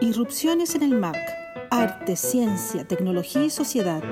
Irrupciones en el MAC. Arte, ciencia, tecnología y sociedad.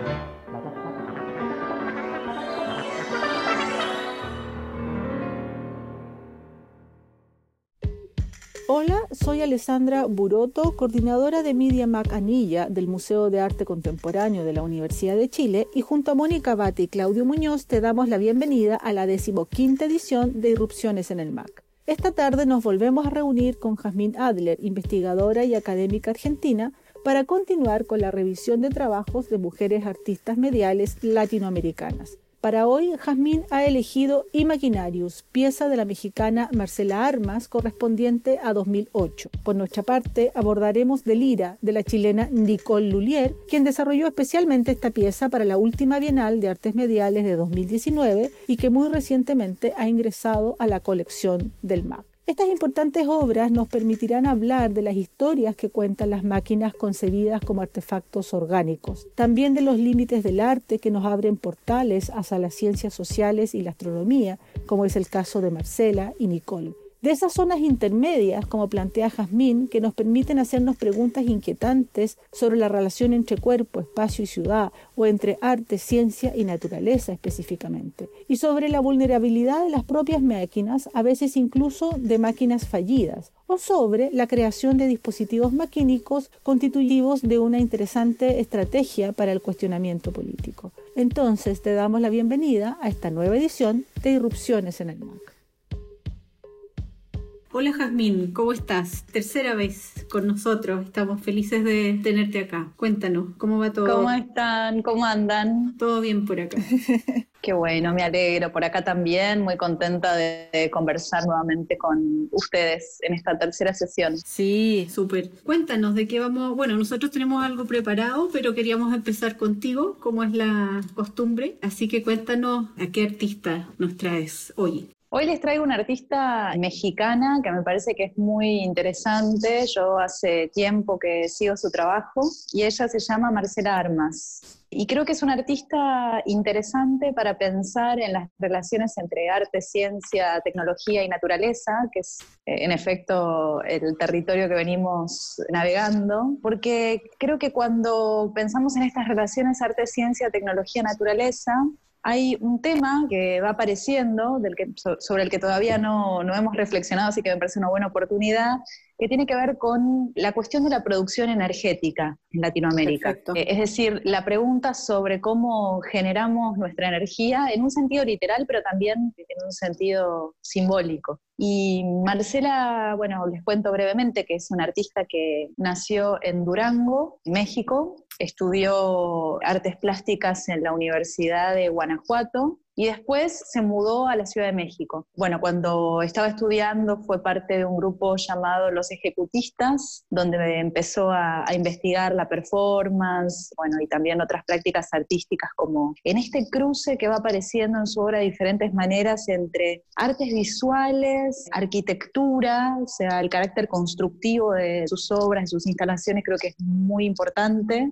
Soy Alessandra Buroto, coordinadora de Media Mac Anilla del Museo de Arte Contemporáneo de la Universidad de Chile y junto a Mónica Bate y Claudio Muñoz te damos la bienvenida a la decimoquinta edición de Irrupciones en el MAC. Esta tarde nos volvemos a reunir con Jazmín Adler, investigadora y académica argentina, para continuar con la revisión de trabajos de mujeres artistas mediales latinoamericanas. Para hoy, Jazmín ha elegido Imaginarius, pieza de la mexicana Marcela Armas, correspondiente a 2008. Por nuestra parte, abordaremos Delira, de la chilena Nicole Lulier, quien desarrolló especialmente esta pieza para la última Bienal de Artes Mediales de 2019 y que muy recientemente ha ingresado a la colección del MAC. Estas importantes obras nos permitirán hablar de las historias que cuentan las máquinas concebidas como artefactos orgánicos, también de los límites del arte que nos abren portales hacia las ciencias sociales y la astronomía, como es el caso de Marcela y Nicole de esas zonas intermedias, como plantea Jazmín, que nos permiten hacernos preguntas inquietantes sobre la relación entre cuerpo, espacio y ciudad, o entre arte, ciencia y naturaleza específicamente, y sobre la vulnerabilidad de las propias máquinas, a veces incluso de máquinas fallidas, o sobre la creación de dispositivos maquínicos constitutivos de una interesante estrategia para el cuestionamiento político. Entonces te damos la bienvenida a esta nueva edición de Irrupciones en el MAC. Hola Jazmín, ¿cómo estás? Tercera vez con nosotros, estamos felices de tenerte acá. Cuéntanos, ¿cómo va todo? ¿Cómo están? ¿Cómo andan? Todo bien por acá. Qué bueno, me alegro. Por acá también, muy contenta de, conversar nuevamente con ustedes en esta tercera sesión. Sí, súper. Cuéntanos de qué vamos. Bueno, nosotros tenemos algo preparado, pero queríamos empezar contigo, como es la costumbre. Así que cuéntanos a qué artista nos traes hoy. Hoy les traigo una artista mexicana que me parece que es muy interesante. Yo hace tiempo que sigo su trabajo y ella se llama Marcela Armas. Y creo que es una artista interesante para pensar en las relaciones entre arte, ciencia, tecnología y naturaleza, que es eh, en efecto el territorio que venimos navegando, porque creo que cuando pensamos en estas relaciones arte, ciencia, tecnología, naturaleza, hay un tema que va apareciendo, del que, sobre el que todavía no, no, hemos reflexionado, así que me parece una buena oportunidad, que tiene que ver con la cuestión de la producción energética en Latinoamérica. Eh, es decir, la pregunta sobre cómo generamos nuestra energía en un sentido literal, pero también en un sentido simbólico. Y Marcela, bueno, les cuento brevemente que es una artista que nació en Durango, México, estudió artes plásticas en la Universidad de Guanajuato y después se mudó a la Ciudad de México. Bueno, cuando estaba estudiando fue parte de un grupo llamado Los Ejecutistas, donde empezó a, investigar la performance, bueno, y también otras prácticas artísticas como en este cruce que va apareciendo en su obra de diferentes maneras entre artes visuales, arquitectura, o sea, el carácter constructivo de sus obras, de sus instalaciones creo que es muy importante,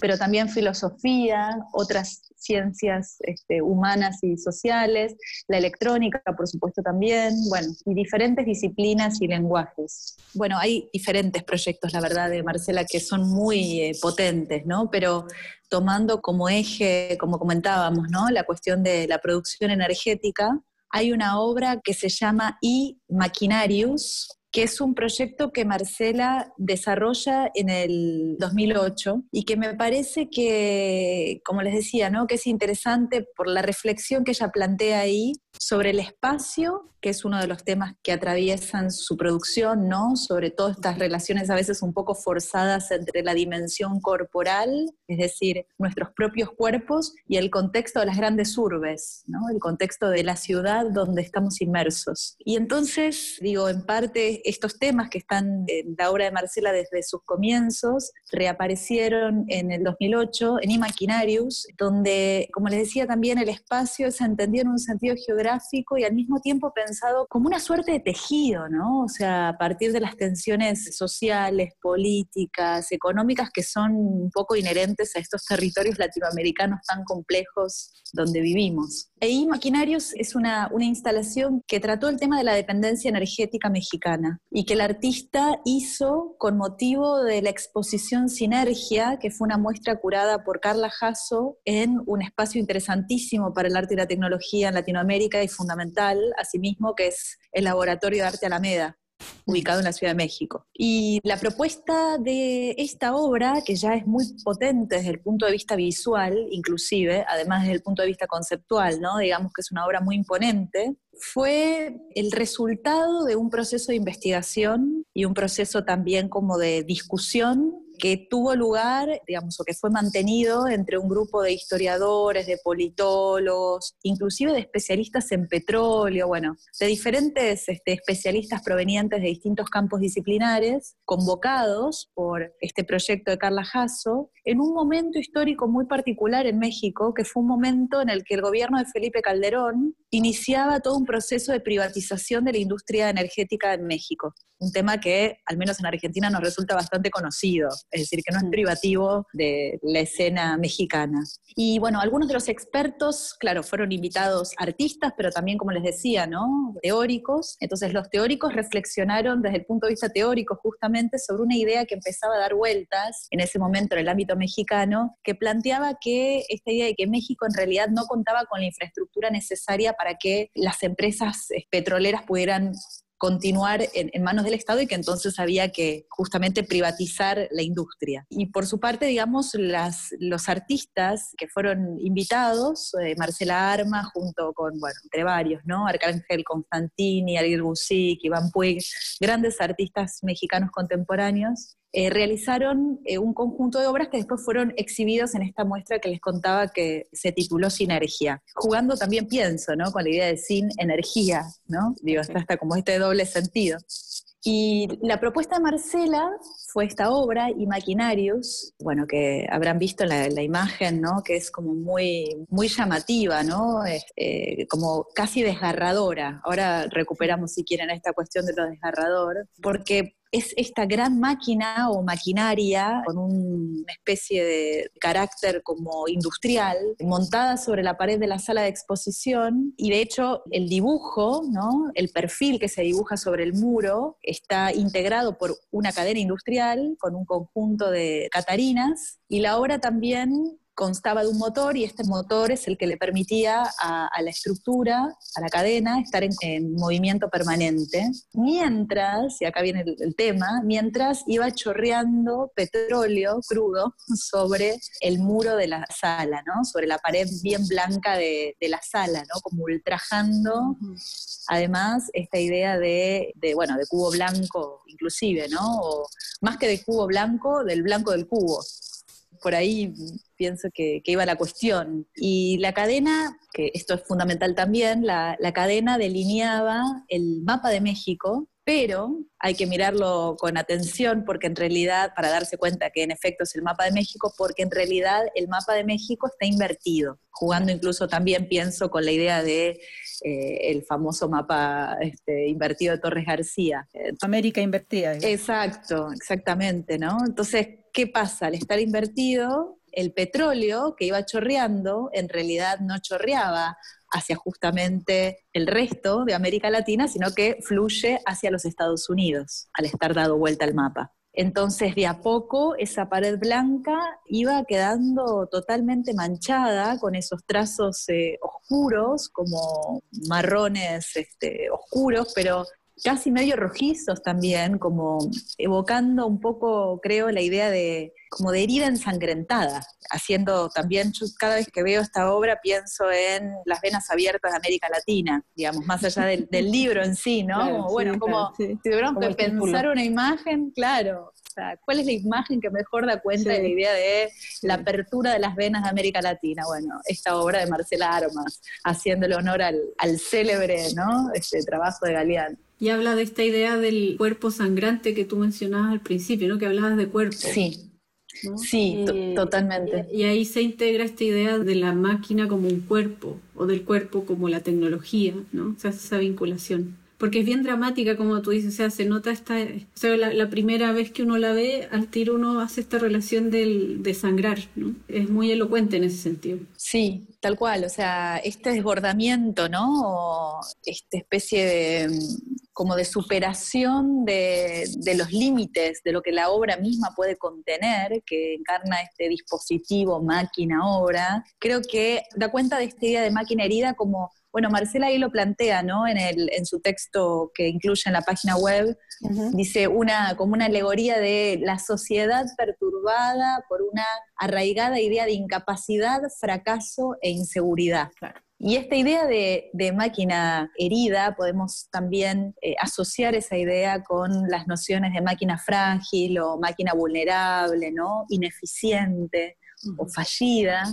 pero también filosofía, otras ciencias este, humanas sociales, la electrónica, por supuesto, también, bueno, y diferentes disciplinas y lenguajes. Bueno, hay diferentes proyectos, la verdad, de Marcela, que son muy eh, potentes, ¿no? Pero tomando como eje, como comentábamos, ¿no? La cuestión de la producción energética, hay una obra que se llama I Maquinarius, que es un proyecto que Marcela desarrolla en el 2008 y que me parece que, como les decía, ¿no? que es interesante por la reflexión que ella plantea ahí sobre el espacio, que es uno de los temas que atraviesan su producción, ¿no? Sobre todo estas relaciones a veces un poco forzadas entre la dimensión corporal, es decir, nuestros propios cuerpos, y el contexto de las grandes urbes, ¿no? El contexto de la ciudad donde estamos inmersos. Y entonces, digo, en parte estos temas que están en la obra de Marcela desde sus comienzos reaparecieron en el 2008 en Imaginarius, donde, como les decía también, el espacio se entendió en un sentido geográfico y al mismo tiempo pensado como una suerte de tejido, ¿no? O sea, a partir de las tensiones sociales, políticas, económicas que son un poco inherentes a estos territorios latinoamericanos tan complejos donde vivimos. EI Maquinarios es una, una instalación que trató el tema de la dependencia energética mexicana y que el artista hizo con motivo de la exposición Sinergia, que fue una muestra curada por Carla Jasso en un espacio interesantísimo para el arte y la tecnología en Latinoamérica y fundamental, asimismo, que es el Laboratorio de Arte Alameda ubicado en la Ciudad de México. Y la propuesta de esta obra, que ya es muy potente desde el punto de vista visual, inclusive, además desde el punto de vista conceptual, ¿no? digamos que es una obra muy imponente, fue el resultado de un proceso de investigación y un proceso también como de discusión que tuvo lugar, digamos, o que fue mantenido entre un grupo de historiadores, de politólogos, inclusive de especialistas en petróleo, bueno, de diferentes este, especialistas provenientes de distintos campos disciplinares, convocados por este proyecto de Carla Jasso, en un momento histórico muy particular en México, que fue un momento en el que el gobierno de Felipe Calderón iniciaba todo un proceso de privatización de la industria energética en México un tema que al menos en Argentina nos resulta bastante conocido, es decir, que no es privativo de la escena mexicana. Y bueno, algunos de los expertos, claro, fueron invitados artistas, pero también, como les decía, ¿no? Teóricos. Entonces los teóricos reflexionaron desde el punto de vista teórico justamente sobre una idea que empezaba a dar vueltas en ese momento en el ámbito mexicano, que planteaba que esta idea de que México en realidad no contaba con la infraestructura necesaria para que las empresas petroleras pudieran continuar en, manos del Estado y que entonces había que justamente privatizar la industria. Y por su parte, digamos, las, los artistas que fueron invitados, eh, Marcela Arma, junto con, bueno, entre varios, ¿no? Arcángel Constantini, Ariel Busic, Iván Puig, grandes artistas mexicanos contemporáneos, eh, realizaron eh, un conjunto de obras que después fueron exhibidos en esta muestra que les contaba que se tituló Sinergia. Jugando también pienso, ¿no? Con la idea de sin energía, ¿no? Digo, está hasta como este doble sentido. Y la propuesta de Marcela fue esta obra, Imaginarius, bueno, que habrán visto la, la imagen, ¿no? Que es como muy, muy llamativa, ¿no? Eh, como casi desgarradora. Ahora recuperamos, si quieren, esta cuestión de lo desgarrador, porque es esta gran máquina o maquinaria con una especie de carácter como industrial montada sobre la pared de la sala de exposición y de hecho el dibujo, ¿no? el perfil que se dibuja sobre el muro está integrado por una cadena industrial con un conjunto de catarinas y la obra también constaba de un motor y este motor es el que le permitía a, la estructura, a la cadena, estar en, movimiento permanente. Mientras, y acá viene el, tema, mientras iba chorreando petróleo crudo sobre el muro de la sala, ¿no? Sobre la pared bien blanca de, la sala, ¿no? Como ultrajando, además, esta idea de, de, bueno, de cubo blanco inclusive, ¿no? O más que de cubo blanco, del blanco del cubo por ahí pienso que, iba la cuestión. Y la cadena, que esto es fundamental también, la, cadena delineaba el mapa de México, pero hay que mirarlo con atención porque en realidad, para darse cuenta que en efecto es el mapa de México, porque en realidad el mapa de México está invertido, jugando incluso también pienso con la idea de eh, el famoso mapa este, invertido de Torres García. América invertida. Exacto, exactamente, ¿no? Entonces, ¿qué pasa? Al estar invertido, el petróleo que iba chorreando en realidad no chorreaba hacia justamente el resto de América Latina, sino que fluye hacia los Estados Unidos al estar dado vuelta al mapa. Entonces, de a poco, esa pared blanca iba quedando totalmente manchada con esos trazos eh, oscuros, como marrones este, oscuros, pero casi medio rojizos también, como evocando un poco, creo, la idea de como de herida ensangrentada, haciendo también, yo cada vez que veo esta obra pienso en las venas abiertas de América Latina, digamos, más allá del, libro en sí, ¿no? bueno, como si tuviéramos que pensar una imagen, claro, o sea, ¿cuál es la imagen que mejor da cuenta de la idea de la apertura de las venas de América Latina? Bueno, esta obra de Marcela Armas, haciéndole honor al, al célebre, ¿no? Este trabajo de Galeán. Y habla de esta idea del cuerpo sangrante que tú mencionabas al principio, ¿no? Que hablabas de cuerpo. Sí. Sí, eh, totalmente. Y, ahí se integra esta idea de la máquina como un cuerpo o del cuerpo como la tecnología, ¿no? Se hace esa vinculación porque es bien dramática, como tú dices, o sea, se nota esta, o sea, la, primera vez que uno la ve, al tiro uno hace esta relación del, de sangrar, ¿no? Es muy elocuente en ese sentido. Sí, tal cual, o sea, este desbordamiento, ¿no? O esta especie de, como de superación de, de los límites de lo que la obra misma puede contener, que encarna este dispositivo, máquina, obra, creo que da cuenta de esta idea de máquina herida como bueno, Marcela ahí lo plantea, ¿no? En, el, en su texto que incluye en la página web, dice una, como una alegoría de la sociedad perturbada por una arraigada idea de incapacidad, fracaso e inseguridad. Y esta idea de, máquina herida, podemos también eh, asociar esa idea con las nociones de máquina frágil o máquina vulnerable, ¿no? Ineficiente o fallida.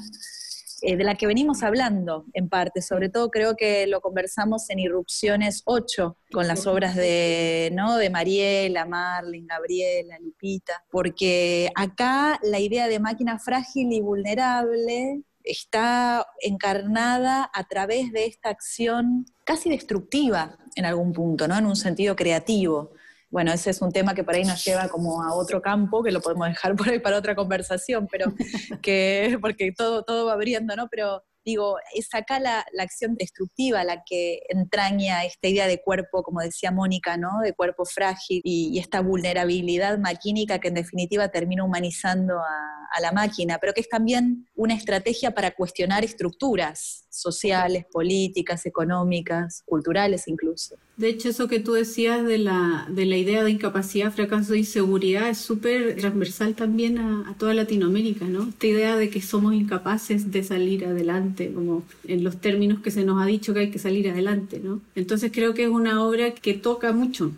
Eh, de la que venimos hablando en parte, sobre todo creo que lo conversamos en Irrupciones 8, con las obras de, ¿no? de Mariela, Marlene, Gabriela, Lupita, porque acá la idea de máquina frágil y vulnerable está encarnada a través de esta acción casi destructiva en algún punto, ¿no? en un sentido creativo bueno, ese es un tema que por ahí nos lleva como a otro campo, que lo podemos dejar por ahí para otra conversación, pero que, porque todo, todo va abriendo, ¿no? Pero digo, es acá la, acción destructiva la que entraña esta idea de cuerpo, como decía Mónica, ¿no? De cuerpo frágil y, esta vulnerabilidad maquínica que en definitiva termina humanizando a, a, la máquina, pero que es también una estrategia para cuestionar estructuras sociales, políticas, económicas, culturales incluso. De hecho, eso que tú decías de la, de la idea de incapacidad, fracaso e inseguridad es súper transversal también a, toda Latinoamérica, ¿no? Esta idea de que somos incapaces de salir adelante, como en los términos que se nos ha dicho que hay que salir adelante, ¿no? Entonces creo que es una obra que toca mucho,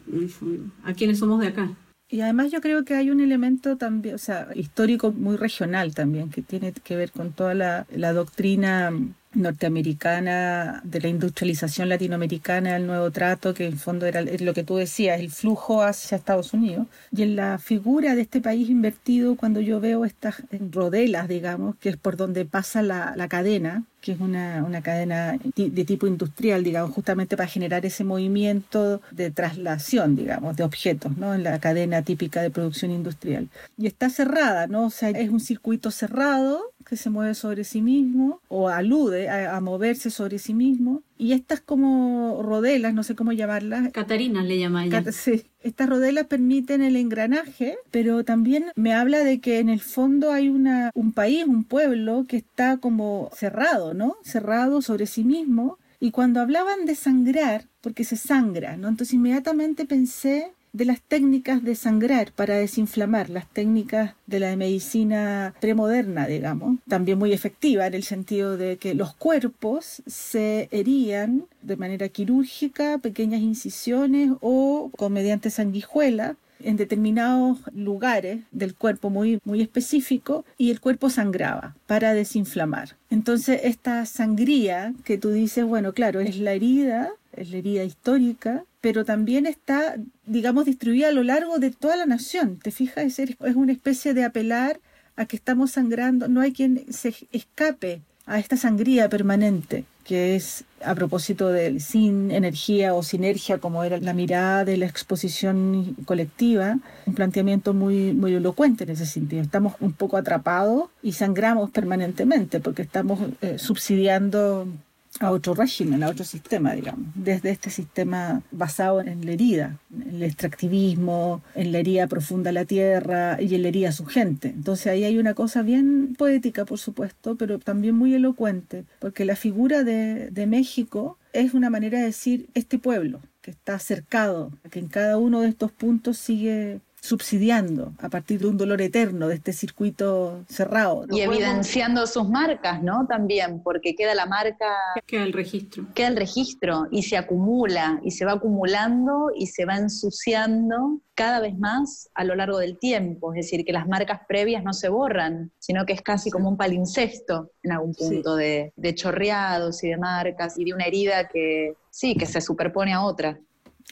a quienes somos de acá. Y además yo creo que hay un elemento también, o sea, histórico muy regional también, que tiene que ver con toda la doctrina norteamericana, de la industrialización latinoamericana, el nuevo trato, que en fondo era lo que tú decías, el flujo hacia Estados Unidos. Y en la figura de este país invertido, cuando yo veo estas rodelas, digamos, que es por donde pasa la, la cadena, que es una, una, cadena de tipo industrial, digamos, justamente para generar ese movimiento de traslación, digamos, de objetos, ¿no? En la cadena típica de producción industrial. Y está cerrada, ¿no? O sea, es un circuito cerrado que se mueve sobre sí mismo o alude a, moverse sobre sí mismo. Y estas como rodelas, no sé cómo llamarlas. Catarina le llama ella. sí. Estas rodelas permiten el engranaje, pero también me habla de que en el fondo hay una, un país, un pueblo que está como cerrado, ¿no? Cerrado sobre sí mismo. Y cuando hablaban de sangrar, porque se sangra, ¿no? Entonces inmediatamente pensé de las técnicas de sangrar para desinflamar, las técnicas de la medicina premoderna, digamos, también muy efectiva en el sentido de que los cuerpos se herían de manera quirúrgica, pequeñas incisiones o con mediante sanguijuela en determinados lugares del cuerpo muy, muy específico y el cuerpo sangraba para desinflamar. Entonces esta sangría que tú dices, bueno, claro, es la herida, es la herida histórica, pero también está, digamos, distribuida a lo largo de toda la nación. ¿Te fijas? Es, es una especie de apelar a que estamos sangrando, no hay quien se escape a esta sangría permanente, que es a propósito del sin energía o sinergia, como era la mirada de la exposición colectiva, un planteamiento muy, muy elocuente en ese sentido. Estamos un poco atrapados y sangramos permanentemente porque estamos eh, subsidiando a otro régimen, a otro sistema, digamos, desde este sistema basado en la herida, en el extractivismo, en la herida profunda a la tierra y en la herida a su gente. Entonces ahí hay una cosa bien poética, por supuesto, pero también muy elocuente, porque la figura de, de México es una manera de decir este pueblo que está cercado, que en cada uno de estos puntos sigue subsidiando a partir de un dolor eterno de este circuito cerrado. Y evidenciando sus marcas, ¿no? También, porque queda la marca... Queda el registro. Queda el registro y se acumula y se va acumulando y se va ensuciando cada vez más a lo largo del tiempo. Es decir, que las marcas previas no se borran, sino que es casi como un palincesto en algún punto de, de chorreados y de marcas y de una herida que sí, que se superpone a otra.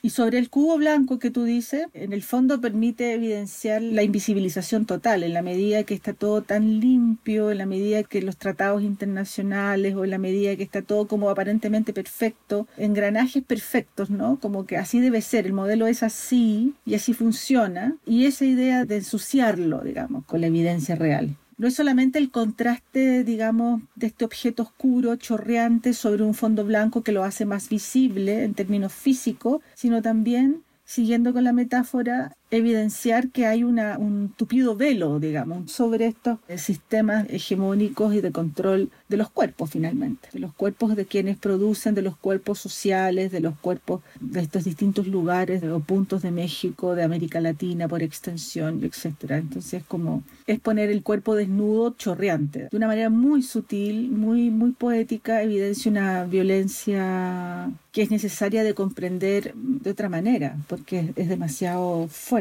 Y sobre el cubo blanco que tú dices, en el fondo permite evidenciar la invisibilización total, en la medida que está todo tan limpio, en la medida que los tratados internacionales o en la medida que está todo como aparentemente perfecto, engranajes perfectos, ¿no? Como que así debe ser, el modelo es así y así funciona. Y esa idea de ensuciarlo, digamos, con la evidencia real no es solamente el contraste, digamos, de este objeto oscuro, chorreante sobre un fondo blanco que lo hace más visible en términos físicos, sino también, siguiendo con la metáfora, evidenciar que hay una, un tupido velo, digamos, sobre estos sistemas hegemónicos y de control de los cuerpos finalmente, de los cuerpos de quienes producen, de los cuerpos sociales, de los cuerpos de estos distintos lugares o puntos de México, de América Latina por extensión, etcétera. Entonces, como es poner el cuerpo desnudo chorreante, de una manera muy sutil, muy, muy poética, evidencia una violencia que es necesaria de comprender de otra manera, porque es demasiado fuerte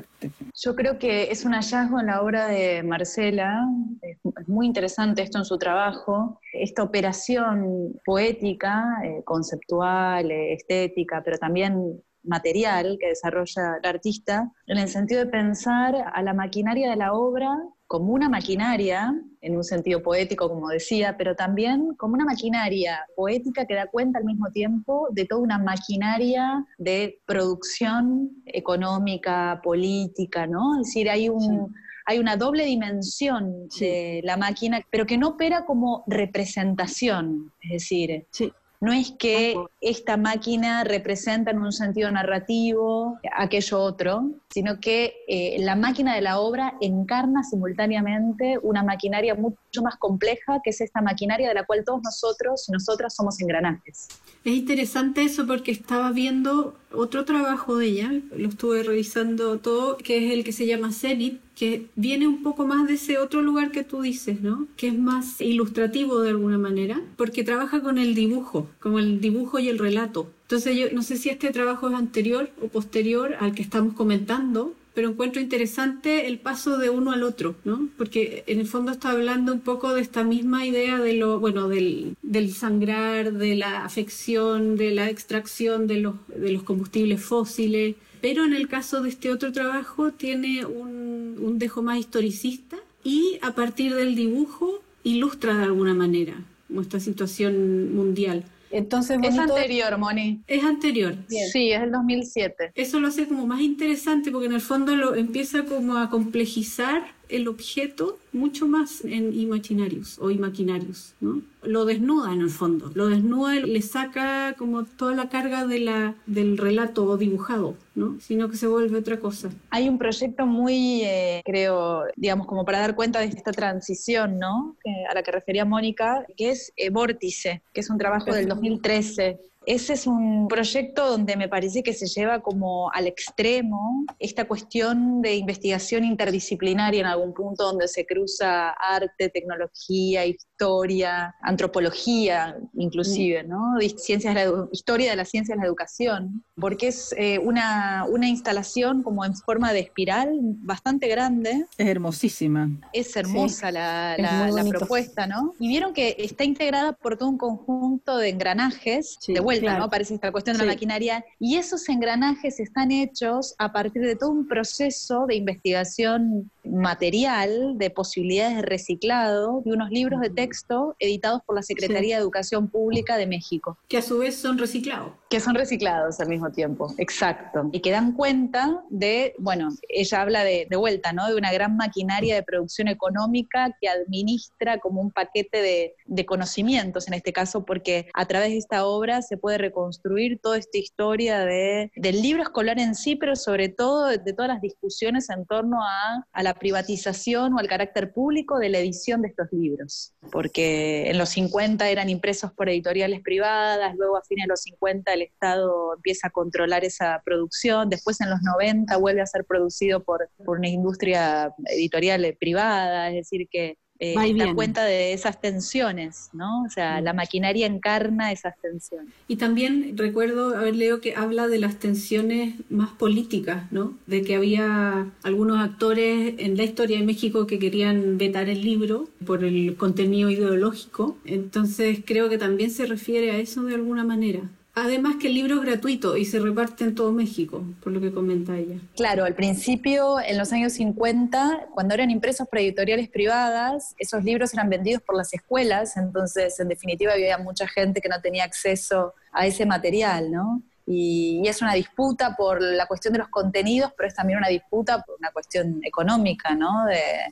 yo creo que es un hallazgo en la obra de Marcela, es muy interesante esto en su trabajo, esta operación poética, eh, conceptual, eh, estética, pero también material que desarrolla el artista, en el sentido de pensar a la maquinaria de la obra como una maquinaria, en un sentido poético, como decía, pero también como una maquinaria poética que da cuenta al mismo tiempo de toda una maquinaria de producción económica, política, ¿no? Es decir, hay un... hay una doble dimensión de la máquina, pero que no opera como representación, es decir, sí. No es que esta máquina representa en un sentido narrativo aquello otro, sino que eh, la máquina de la obra encarna simultáneamente una maquinaria mucho más compleja, que es esta maquinaria de la cual todos nosotros y nosotras somos engranajes. Es interesante eso porque estaba viendo otro trabajo de ella, lo estuve revisando todo, que es el que se llama Zenith, que viene un poco más de ese otro lugar que tú dices, ¿no? Que es más ilustrativo de alguna manera, porque trabaja con el dibujo, como el dibujo y el relato. Entonces yo no sé si este trabajo es anterior o posterior al que estamos comentando, pero encuentro interesante el paso de uno al otro, ¿no? Porque en el fondo está hablando un poco de esta misma idea de lo, bueno, del, del sangrar, de la afección, de la extracción de los, de los combustibles fósiles, pero en el caso de este otro trabajo tiene un, un dejo más historicista y a partir del dibujo ilustra de alguna manera nuestra situación mundial. Entonces, es anterior, Moni. Es anterior. Sí, es el 2007. Eso lo hace como más interesante porque en el fondo lo empieza como a complejizar el objeto mucho más en imaginarios o imaginarios, ¿no? Lo desnuda en el fondo, lo desnuda, le saca como toda la carga de la, del relato dibujado, ¿no? Sino que se vuelve otra cosa. Hay un proyecto muy, eh, creo, digamos, como para dar cuenta de esta transición, ¿no? a la que refería Mónica, que es eh, Vórtice, que es un trabajo del 2013 ese es un proyecto donde me parece que se lleva como al extremo esta cuestión de investigación interdisciplinaria en algún punto donde se cruza arte, tecnología, historia, antropología inclusive, ¿no? Ciencias de la, historia de las ciencias de la educación, porque es eh, una, una instalación como en forma de espiral bastante grande. Es hermosísima. Es hermosa la, la, propuesta, ¿no? Y vieron que está integrada por todo un conjunto de engranajes, de vuelta, ¿no? Parece esta cuestión de la maquinaria, y esos engranajes están hechos a partir de todo un proceso de investigación material, de posibilidades de reciclado, de unos libros de texto editados por la Secretaría de Educación Pública de México. Que a su vez son reciclados. Que son reciclados al mismo tiempo, exacto. Y que dan cuenta de, bueno, ella habla de, de vuelta, ¿no? De una gran maquinaria de producción económica que administra como un paquete de, de conocimientos, en este caso, porque a través de esta obra se puede reconstruir toda esta historia de, del libro escolar en sí, pero sobre todo de, de todas las discusiones en torno a, a la privatización o al carácter público de la edición de estos libros, porque en los 50 eran impresos por editoriales privadas, luego a fines de los 50 el Estado empieza a controlar esa producción, después en los 90 vuelve a ser producido por, por una industria editorial privada, es decir, que eh, da cuenta de esas tensiones, ¿no? O sea, la maquinaria encarna esas tensiones. Y también recuerdo haber leído que habla de las tensiones más políticas, ¿no? De que había algunos actores en la historia de México que querían vetar el libro por el contenido ideológico. Entonces creo que también se refiere a eso de alguna manera Además que el libro es gratuito y se reparte en todo México, por lo que comenta ella. Claro, al principio, en los años 50, cuando eran impresos por editoriales privadas, esos libros eran vendidos por las escuelas, entonces en definitiva había mucha gente que no tenía acceso a ese material, ¿no? Y, es una disputa por la cuestión de los contenidos, pero es también una disputa por una cuestión económica, ¿no?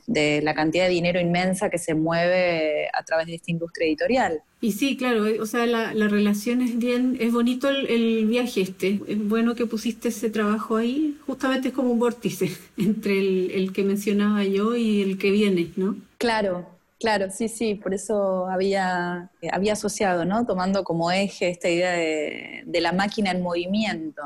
De, la cantidad de dinero inmensa que se mueve a través de esta industria editorial. Y sí, claro, o sea, la, relación es bien, es bonito el, viaje este, es bueno que pusiste ese trabajo ahí, justamente es como un vórtice entre el, el que mencionaba yo y el que viene, ¿no? Claro, Claro, sí, sí, por eso había, había asociado, ¿no? Tomando como eje esta idea de, de la máquina en movimiento.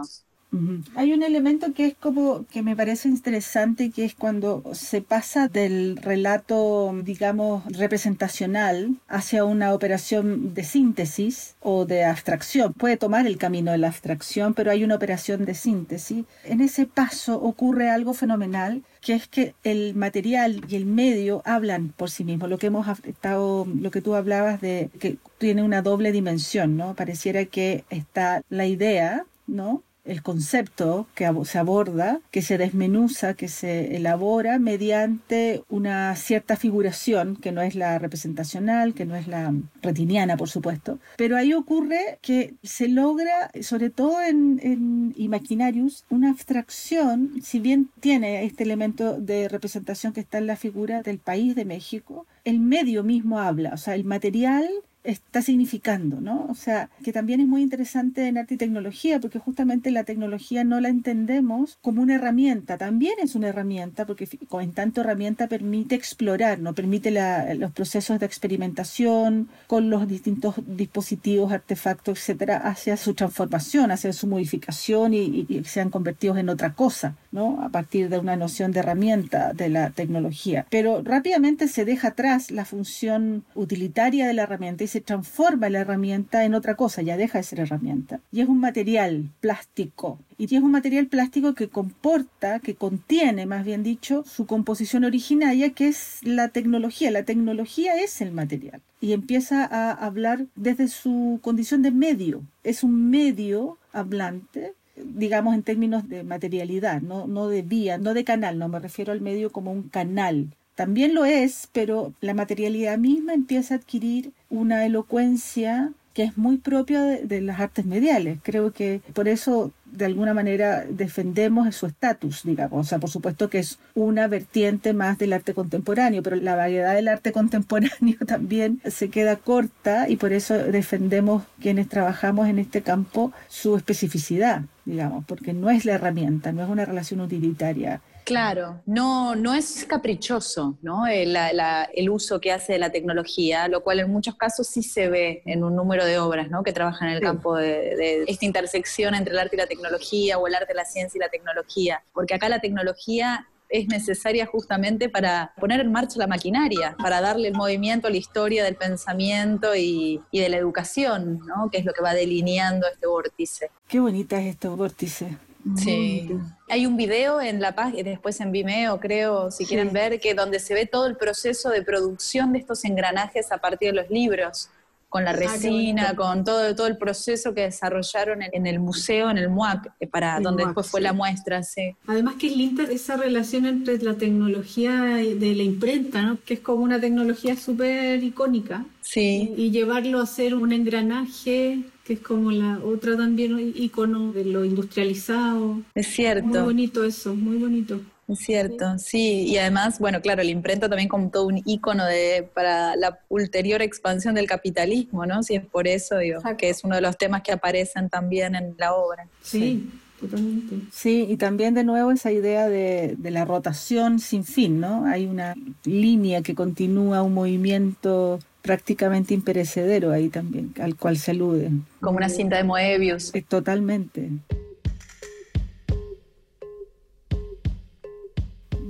Hay un elemento que es como que me parece interesante, que es cuando se pasa del relato, digamos, representacional hacia una operación de síntesis o de abstracción. Puede tomar el camino de la abstracción, pero hay una operación de síntesis. En ese paso ocurre algo fenomenal que es que el material y el medio hablan por sí mismos. Lo que hemos estado, lo que tú hablabas de que tiene una doble dimensión, ¿no? Pareciera que está la idea, ¿no? El concepto que se aborda, que se desmenuza, que se elabora mediante una cierta figuración, que no es la representacional, que no es la retiniana, por supuesto. Pero ahí ocurre que se logra, sobre todo en, en Imaginarius, una abstracción, si bien tiene este elemento de representación que está en la figura del país de México, el medio mismo habla, o sea, el material está significando, ¿no? O sea, que también es muy interesante en arte y tecnología, porque justamente la tecnología no la entendemos como una herramienta, también es una herramienta, porque en tanto herramienta permite explorar, ¿no? Permite los procesos de experimentación con los distintos dispositivos, artefactos, etcétera, hacia su transformación, hacia su modificación y, y sean convertidos en otra cosa, ¿no? A partir de una noción de herramienta de la tecnología. Pero rápidamente se deja atrás la función utilitaria de la herramienta y se transforma la herramienta en otra cosa, ya deja de ser herramienta. Y es un material plástico. Y es un material plástico que comporta, que contiene, más bien dicho, su composición originaria, que es la tecnología. La tecnología es el material. Y empieza a hablar desde su condición de medio. Es un medio hablante digamos en términos de materialidad, no, no de vía, no de canal, no me refiero al medio como un canal también lo es, pero la materialidad misma empieza a adquirir una elocuencia que es muy propia de, las artes mediales. Creo que por eso de alguna manera defendemos su estatus, digamos. O sea, por supuesto que es una vertiente más del arte contemporáneo, pero la variedad del arte contemporáneo también se queda corta y por eso defendemos quienes trabajamos en este campo su especificidad, digamos, porque no es la herramienta, no es una relación utilitaria Claro, no, no es caprichoso ¿no? El, el, uso que hace de la tecnología, lo cual en muchos casos sí se ve en un número de obras ¿no? que trabajan en el campo de, esta intersección entre el arte y la tecnología o el arte, la ciencia y la tecnología, porque acá la tecnología es necesaria justamente para poner en marcha la maquinaria, para darle el movimiento a la historia del pensamiento y, y de la educación, ¿no? que es lo que va delineando este vórtice. Qué bonita es este vórtice. Sí. Hay un video en la página, después en Vimeo, creo, si quieren ver, que donde se ve todo el proceso de producción de estos engranajes a partir de los libros, con la ah, resina, con todo, todo el proceso que desarrollaron en, el museo, en el MUAC, eh, para donde después fue la muestra. Sí. Además que es linda esa relación entre la tecnología de la imprenta, ¿no? que es como una tecnología súper icónica. Sí. Y llevarlo a ser un engranaje que es como la otra también icono de lo industrializado. Es cierto. Muy bonito eso, muy bonito. Es cierto, sí. y además, bueno, claro, la imprenta también como todo un icono de, para la ulterior expansión del capitalismo, ¿no? Si es por eso, digo, que es uno de los temas que aparecen también en la obra. Sí, totalmente. Sí, y también de nuevo esa idea de, de la rotación sin fin, ¿no? Hay una línea que continúa, un movimiento prácticamente imperecedero ahí también, al cual se alude. Como una cinta de Moebius. Eh, totalmente.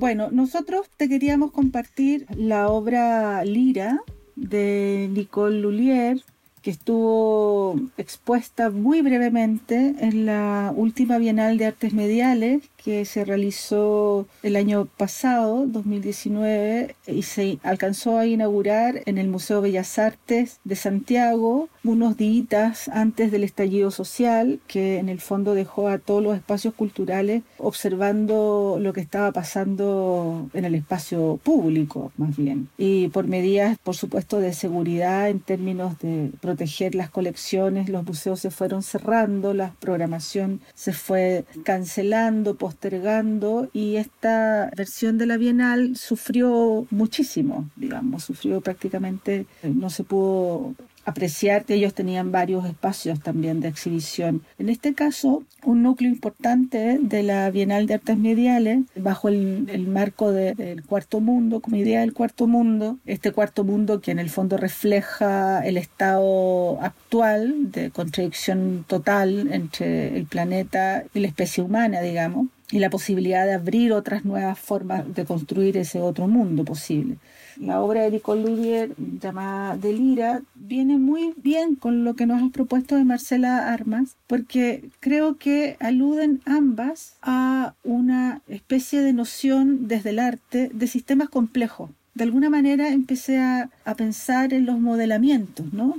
Bueno, nosotros te queríamos compartir la obra Lira de Nicole Lulier, que estuvo expuesta muy brevemente en la última Bienal de Artes Mediales que se realizó el año pasado, 2019, y se alcanzó a inaugurar en el Museo Bellas Artes de Santiago unos días antes del estallido social, que en el fondo dejó a todos los espacios culturales observando lo que estaba pasando en el espacio público, más bien. Y por medidas, por supuesto, de seguridad en términos de proteger las colecciones, los museos se fueron cerrando, la programación se fue cancelando, postergando, y esta versión de la Bienal sufrió muchísimo, digamos, sufrió prácticamente, no se pudo apreciar que ellos tenían varios espacios también de exhibición. En este caso, un núcleo importante de la Bienal de Artes Mediales, bajo el, marco del Cuarto Mundo, como idea del Cuarto Mundo, este Cuarto Mundo que en el fondo refleja el estado actual de contradicción total entre el planeta y la especie humana, digamos, y la posibilidad de abrir otras nuevas formas de construir ese otro mundo posible. La obra de Nicole Ludier, llamada Delira, viene muy bien con lo que nos has propuesto de Marcela Armas, porque creo que aluden ambas a una especie de noción desde el arte de sistemas complejos de alguna manera empecé a, pensar en los modelamientos, ¿no?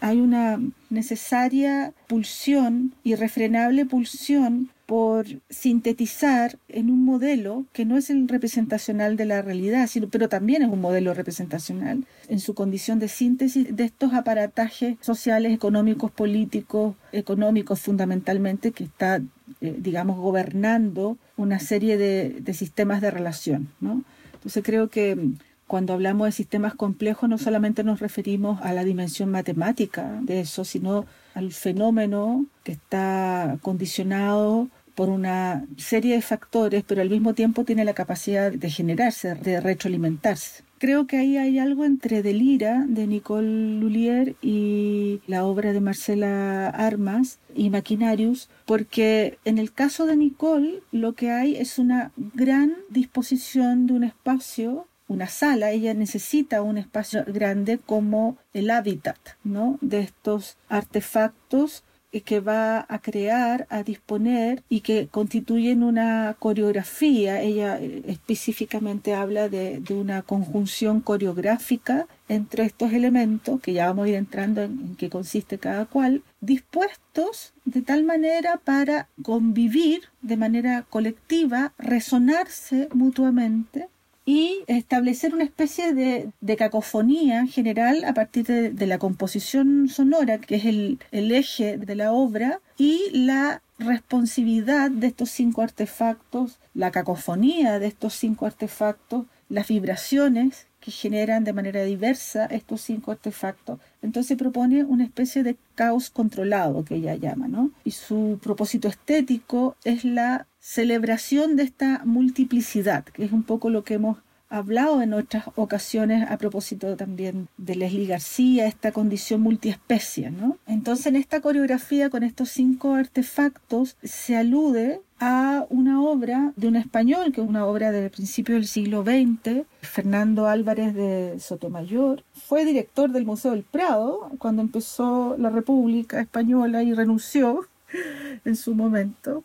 hay una necesaria pulsión, irrefrenable pulsión por sintetizar en un modelo que no es el representacional de la realidad, sino, pero también es un modelo representacional en su condición de síntesis de estos aparatajes sociales, económicos, políticos, económicos fundamentalmente, que está, eh, digamos, gobernando una serie de, de sistemas de relación. ¿no? Entonces creo que cuando hablamos de sistemas complejos no solamente nos referimos a la dimensión matemática de eso, sino al fenómeno que está condicionado por una serie de factores, pero al mismo tiempo tiene la capacidad de generarse, de retroalimentarse. Creo que ahí hay algo entre Delira de Nicole Lulier y la obra de Marcela Armas y Maquinarius, porque en el caso de Nicole lo que hay es una gran disposición de un espacio una sala, ella necesita un espacio grande como el hábitat ¿no? de estos artefactos que va a crear, a disponer y que constituyen una coreografía. Ella eh, específicamente habla de, una conjunción coreográfica entre estos elementos, que ya vamos a ir entrando en, en qué consiste cada cual, dispuestos de tal manera para convivir de manera colectiva, resonarse mutuamente y establecer una especie de, de cacofonía general a partir de, la composición sonora, que es el, el eje de la obra, y la responsividad de estos cinco artefactos, la cacofonía de estos cinco artefactos, las vibraciones que generan de manera diversa estos cinco artefactos. Entonces propone una especie de caos controlado que ella llama, ¿no? Y su propósito estético es la celebración de esta multiplicidad, que es un poco lo que hemos hablado en otras ocasiones a propósito también de Leslie García, esta condición multiespecie, ¿no? Entonces en esta coreografía con estos cinco artefactos se alude a una obra de un español, que es una obra del principio del siglo XX, Fernando Álvarez de Sotomayor. Fue director del Museo del Prado cuando empezó la República Española y renunció en su momento,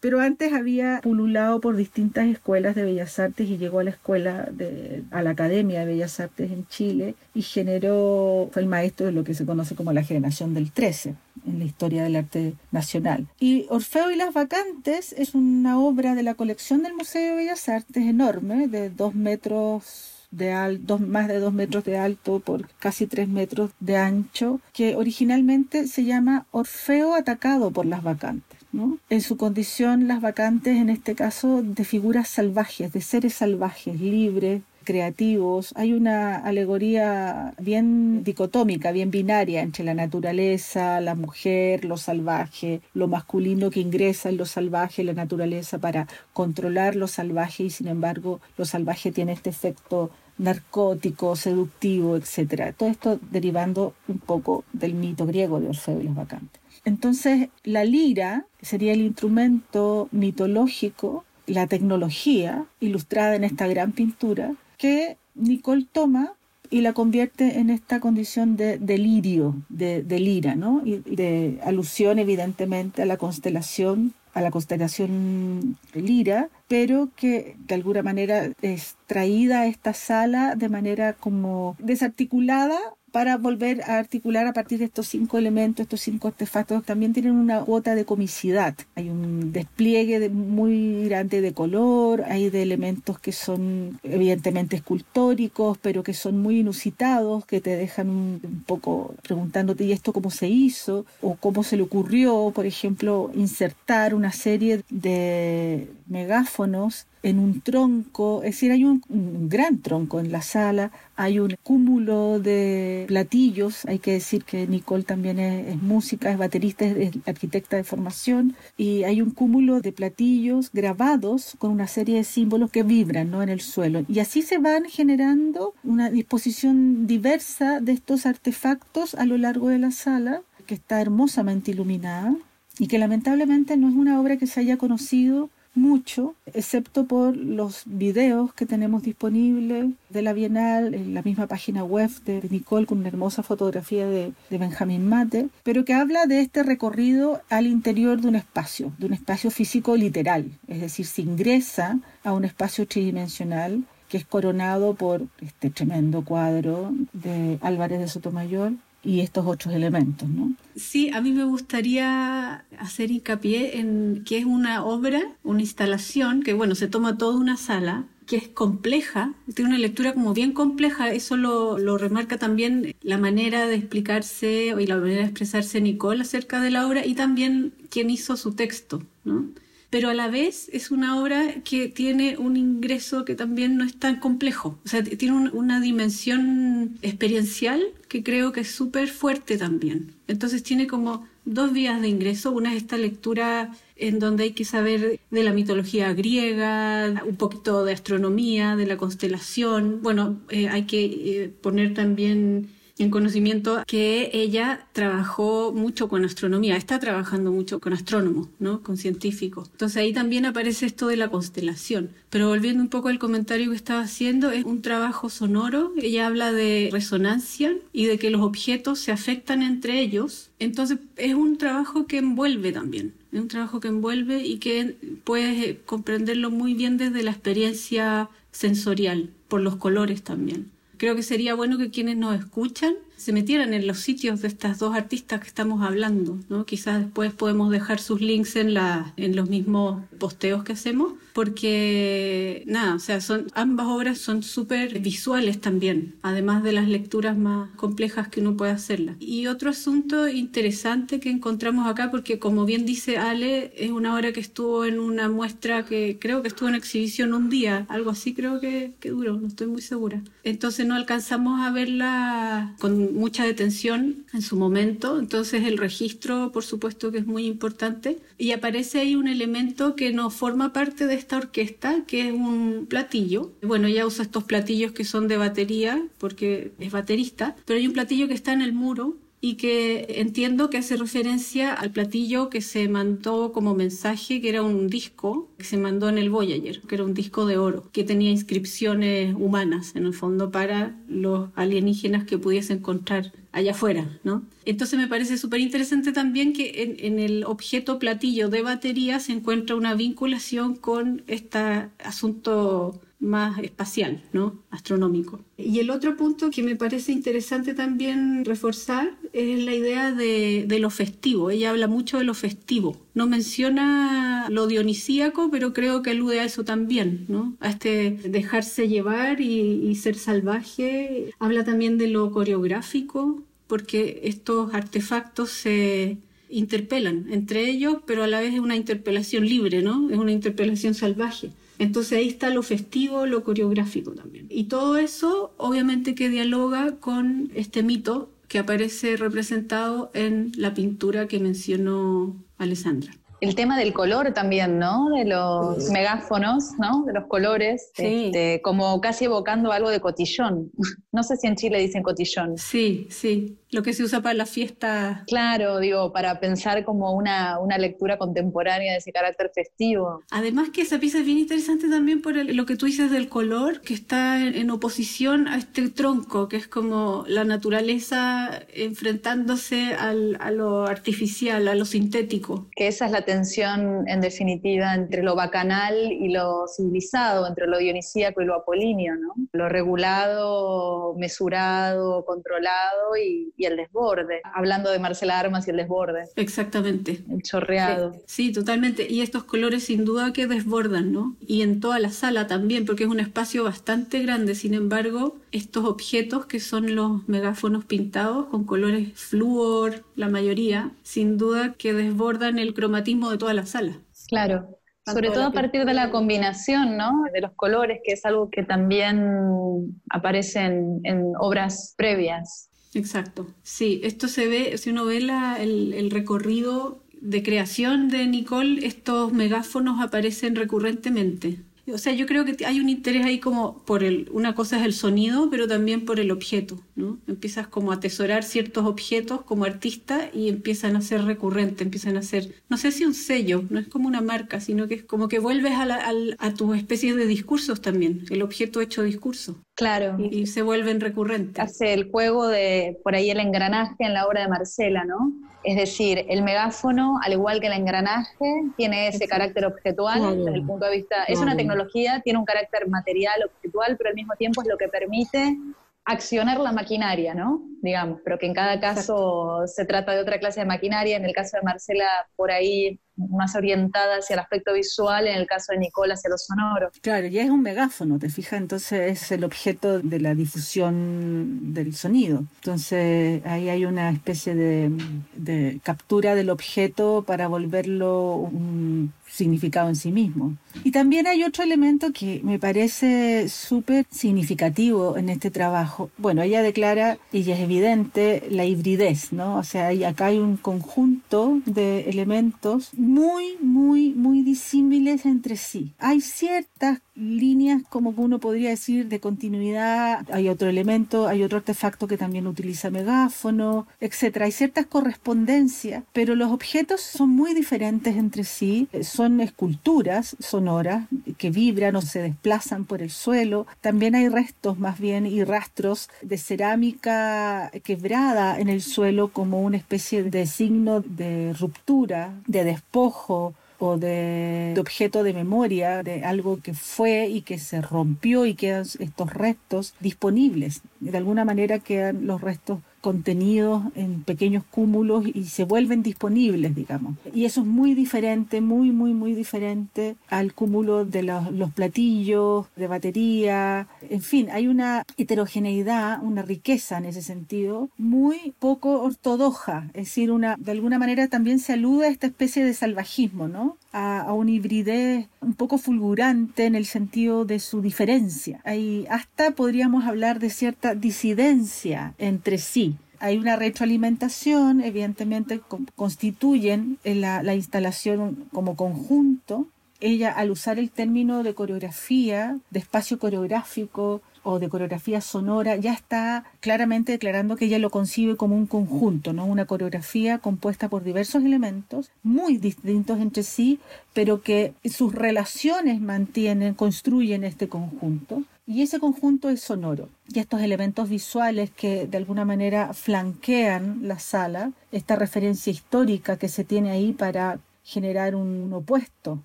pero antes había pululado por distintas escuelas de bellas artes y llegó a la escuela de, a la Academia de Bellas Artes en Chile y generó, fue el maestro de lo que se conoce como la generación del 13 en la historia del arte nacional. Y Orfeo y las vacantes es una obra de la colección del Museo de Bellas Artes enorme, de dos metros de alto, más de dos metros de alto por casi tres metros de ancho, que originalmente se llama Orfeo atacado por las vacantes. ¿no? En su condición, las vacantes, en este caso, de figuras salvajes, de seres salvajes, libres, creativos. Hay una alegoría bien dicotómica, bien binaria entre la naturaleza, la mujer, lo salvaje, lo masculino que ingresa en lo salvaje, la naturaleza para controlar lo salvaje y sin embargo lo salvaje tiene este efecto narcótico, seductivo, etcétera. Todo esto derivando un poco del mito griego de Orfeo y los vacantes. Entonces, la lira sería el instrumento mitológico, la tecnología ilustrada en esta gran pintura, que Nicole toma y la convierte en esta condición de delirio, de, lira, ¿no? Y de alusión evidentemente a la constelación, a la constelación Lira, pero que de alguna manera es traída a esta sala de manera como desarticulada para volver a articular a partir de estos cinco elementos, estos cinco artefactos, también tienen una cuota de comicidad. Hay un despliegue muy grande de color, hay de elementos que son evidentemente escultóricos, pero que son muy inusitados, que te dejan un, un poco preguntándote, ¿y esto cómo se hizo? ¿O cómo se le ocurrió, por ejemplo, insertar una serie de megáfonos en un tronco, es decir, hay un, gran tronco en la sala, hay un cúmulo de platillos, hay que decir que Nicole también es, música, es baterista, es, arquitecta de formación, y hay un cúmulo de platillos grabados con una serie de símbolos que vibran ¿no? en el suelo. Y así se van generando una disposición diversa de estos artefactos a lo largo de la sala, que está hermosamente iluminada y que lamentablemente no es una obra que se haya conocido mucho, excepto por los videos que tenemos disponibles de la Bienal, en la misma página web de Nicole con una hermosa fotografía de, de Benjamín Mate, pero que habla de este recorrido al interior de un espacio, de un espacio físico literal, es decir, se ingresa a un espacio tridimensional que es coronado por este tremendo cuadro de Álvarez de Sotomayor y estos otros elementos, ¿no? Sí, a mí me gustaría hacer hincapié en que es una obra, una instalación que, bueno, se toma toda una sala que es compleja, tiene una lectura como bien compleja, eso lo, lo, remarca también la manera de explicarse y la manera de expresarse Nicole acerca de la obra y también quien hizo su texto, ¿no? Pero a la vez es una obra que tiene un ingreso que también no es tan complejo, o sea, tiene una dimensión experiencial que creo que es súper fuerte también. Entonces tiene como dos vías de ingreso, una es esta lectura en donde hay que saber de la mitología griega, un poquito de astronomía, de la constelación, bueno, eh, hay que eh, poner también en conocimiento que ella trabajó mucho con astronomía, está trabajando mucho con astrónomos, ¿no? Con científicos. Entonces ahí también aparece esto de la constelación. Pero volviendo un poco al comentario que estaba haciendo, es un trabajo sonoro. Ella habla de resonancia y de que los objetos se afectan entre ellos. Entonces es un trabajo que envuelve también. Es un trabajo que envuelve y que puedes comprenderlo muy bien desde la experiencia sensorial, por los colores también. Creo que sería bueno que quienes nos escuchan se metieran en los sitios de estas dos artistas que estamos hablando, ¿no? Quizás después podemos dejar sus links en, la, en los mismos posteos que hacemos, porque nada, o sea, son, ambas obras son súper visuales también, además de las lecturas más complejas que uno puede hacerlas. Y otro asunto interesante que encontramos acá, porque como bien dice Ale, es una obra que estuvo en una muestra que creo que estuvo en exhibición un día, algo así creo que, que duró, no estoy muy segura. Entonces no alcanzamos a verla con mucha detención en su momento, entonces el registro por supuesto que es muy importante y aparece ahí un elemento que no forma parte de esta orquesta, que es un platillo. Bueno, ella usa estos platillos que son de batería porque es baterista, pero hay un platillo que está en el muro y que entiendo que hace referencia al platillo que se mandó como mensaje, que era un disco que se mandó en el Voyager, que era un disco de oro, que tenía inscripciones humanas en el fondo para los alienígenas que pudiese encontrar allá afuera, ¿no? Entonces me parece súper interesante también que en, en, el objeto platillo de batería se encuentra una vinculación con este asunto más espacial, ¿no? Astronómico. Y el otro punto que me parece interesante también reforzar es la idea de, de, lo festivo. Ella habla mucho de lo festivo. No menciona lo dionisíaco, pero creo que alude a eso también, ¿no? A este dejarse llevar y, y ser salvaje. Habla también de lo coreográfico, porque estos artefactos se interpelan entre ellos, pero a la vez es una interpelación libre, ¿no? Es una interpelación salvaje. Entonces ahí está lo festivo, lo coreográfico también. Y todo eso obviamente que dialoga con este mito que aparece representado en la pintura que mencionó Alessandra. El tema del color también, ¿no? De los megáfonos, ¿no? De los colores, sí. este, como casi evocando algo de cotillón. No sé si en Chile dicen cotillón. Sí, sí lo que se usa para la fiesta. Claro, digo, para pensar como una, una, lectura contemporánea de ese carácter festivo. Además que esa pieza es bien interesante también por el, lo que tú dices del color, que está en, en, oposición a este tronco, que es como la naturaleza enfrentándose al, a lo artificial, a lo sintético. Que esa es la tensión, en definitiva, entre lo bacanal y lo civilizado, entre lo dionisíaco y lo apolíneo, ¿no? Lo regulado mesurado, controlado y, el desborde. Hablando de Marcela Armas y el desborde. Exactamente. El chorreado. Sí, totalmente. Y estos colores sin duda que desbordan, ¿no? Y en toda la sala también, porque es un espacio bastante grande. Sin embargo, estos objetos que son los megáfonos pintados con colores flúor, la mayoría, sin duda que desbordan el cromatismo de toda la sala. Claro, sobre todo a partir de la combinación, ¿no? De los colores, que es algo que también aparece en, obras previas. Exacto. Sí, esto se ve, si uno ve el, el recorrido de creación de Nicole, estos megáfonos aparecen recurrentemente. O sea, yo creo que hay un interés ahí como por el, una cosa es el sonido, pero también por el objeto, ¿no? Empiezas como a atesorar ciertos objetos como artista y empiezan a ser recurrentes, empiezan a ser, no sé si un sello, no es como una marca, sino que es como que vuelves a, la, a, tus especies de discursos también, el objeto hecho discurso. Claro. Y, y, se vuelven recurrentes. Hace el juego de, por ahí el engranaje en la obra de Marcela, ¿no? Es decir, el megáfono, al igual que el engranaje, tiene ese carácter objetual desde el punto de vista, es una tecnología, tiene un carácter material, objetual, pero al mismo tiempo es lo que permite accionar la maquinaria, ¿no? Digamos, pero que en cada caso se trata de otra clase de maquinaria. En el caso de Marcela, por ahí más orientada hacia el aspecto visual, en el caso de Nicole hacia lo sonoro. Claro, ya es un megáfono, te fijas, entonces es el objeto de la difusión del sonido. Entonces ahí hay una especie de, de captura del objeto para volverlo un significado en sí mismo. Y también hay otro elemento que me parece súper significativo en este trabajo. Bueno, ella declara, y es evidente, la hibridez, ¿no? O sea, acá hay un conjunto de elementos muy, muy, muy disímiles entre sí. Hay ciertas líneas, como uno podría decir, de continuidad. Hay otro elemento, hay otro artefacto que también utiliza megáfono, etc. Hay ciertas correspondencias, pero los objetos son muy diferentes entre sí. Son esculturas sonoras que vibran o se desplazan por el suelo. También hay restos más bien y rastros de cerámica quebrada en el suelo como una especie de signo de ruptura, de despojo o de, objeto de memoria, de algo que fue y que se rompió y quedan estos restos disponibles. De alguna manera quedan los restos contenidos en pequeños cúmulos y se vuelven disponibles, digamos. Y eso es muy diferente, muy, muy, muy diferente al cúmulo de los, los, platillos, de batería. En fin, hay una heterogeneidad, una riqueza en ese sentido, muy poco ortodoxa. Es decir, una, de alguna manera también se alude a esta especie de salvajismo, ¿no? A, una hibridez un poco fulgurante en el sentido de su diferencia. Hay, hasta podríamos hablar de cierta disidencia entre sí hay una retroalimentación, evidentemente constituyen la, la, instalación como conjunto. Ella, al usar el término de coreografía, de espacio coreográfico o de coreografía sonora, ya está claramente declarando que ella lo concibe como un conjunto, ¿no? Una coreografía compuesta por diversos elementos muy distintos entre sí, pero que sus relaciones mantienen, construyen este conjunto y ese conjunto es sonoro. Y estos elementos visuales que de alguna manera flanquean la sala, esta referencia histórica que se tiene ahí para generar un opuesto,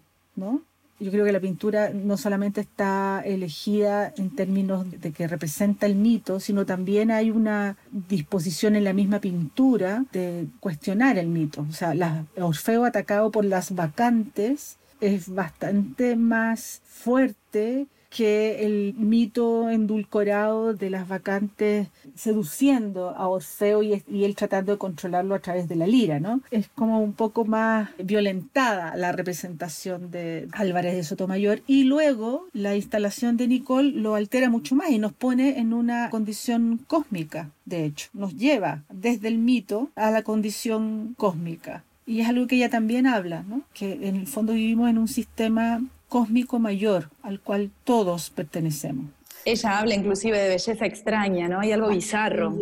¿no? Yo creo que la pintura no solamente está elegida en términos de que representa el mito, sino también hay una disposición en la misma pintura de cuestionar el mito. O sea, la, Orfeo atacado por las vacantes es bastante más fuerte que el mito endulcorado de las vacantes seduciendo a Orfeo y, él tratando de controlarlo a través de la lira, ¿no? Es como un poco más violentada la representación de Álvarez de Sotomayor y luego la instalación de Nicole lo altera mucho más y nos pone en una condición cósmica, de hecho, nos lleva desde el mito a la condición cósmica. Y es algo que ella también habla, ¿no? que en el fondo vivimos en un sistema cósmico mayor al cual todos pertenecemos. Ella habla inclusive de belleza extraña, ¿no? Hay algo bizarro.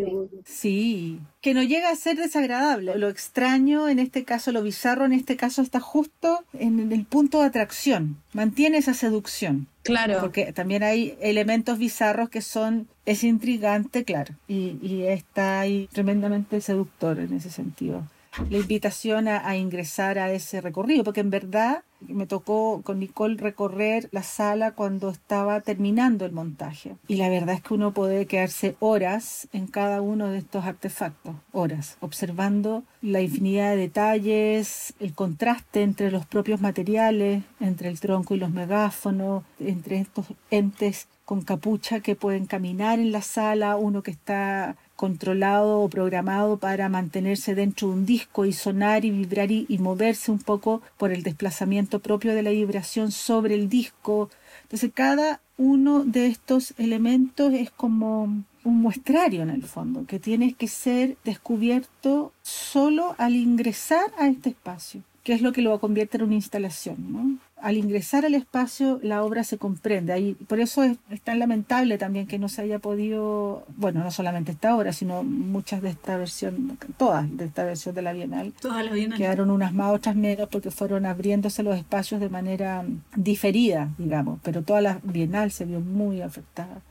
Sí, que no llega a ser desagradable. Lo extraño, en este caso, lo bizarro, en este caso, está justo en el punto de atracción. Mantiene esa seducción. Claro. Porque también hay elementos bizarros que son, es intrigante, claro. Y, y está ahí tremendamente seductor en ese sentido. La invitación a, ingresar a ese recorrido, porque en verdad me tocó con Nicole recorrer la sala cuando estaba terminando el montaje. Y la verdad es que uno puede quedarse horas en cada uno de estos artefactos, horas, observando la infinidad de detalles, el contraste entre los propios materiales, entre el tronco y los megáfonos, entre estos entes con capucha que pueden caminar en la sala, uno que está controlado o programado para mantenerse dentro de un disco y sonar y vibrar y, moverse un poco por el desplazamiento propio de la vibración sobre el disco. Entonces cada uno de estos elementos es como un muestrario en el fondo, que tiene que ser descubierto solo al ingresar a este espacio, que es lo que lo convierte en una instalación. ¿no? al ingresar al espacio la obra se comprende. Ahí, por eso es, tan lamentable también que no se haya podido, bueno, no solamente esta obra, sino muchas de esta versión, todas de esta versión de la Bienal. Todas las Bienal. Quedaron unas más, otras menos, porque fueron abriéndose los espacios de manera diferida, digamos, pero toda la Bienal se vio muy afectada.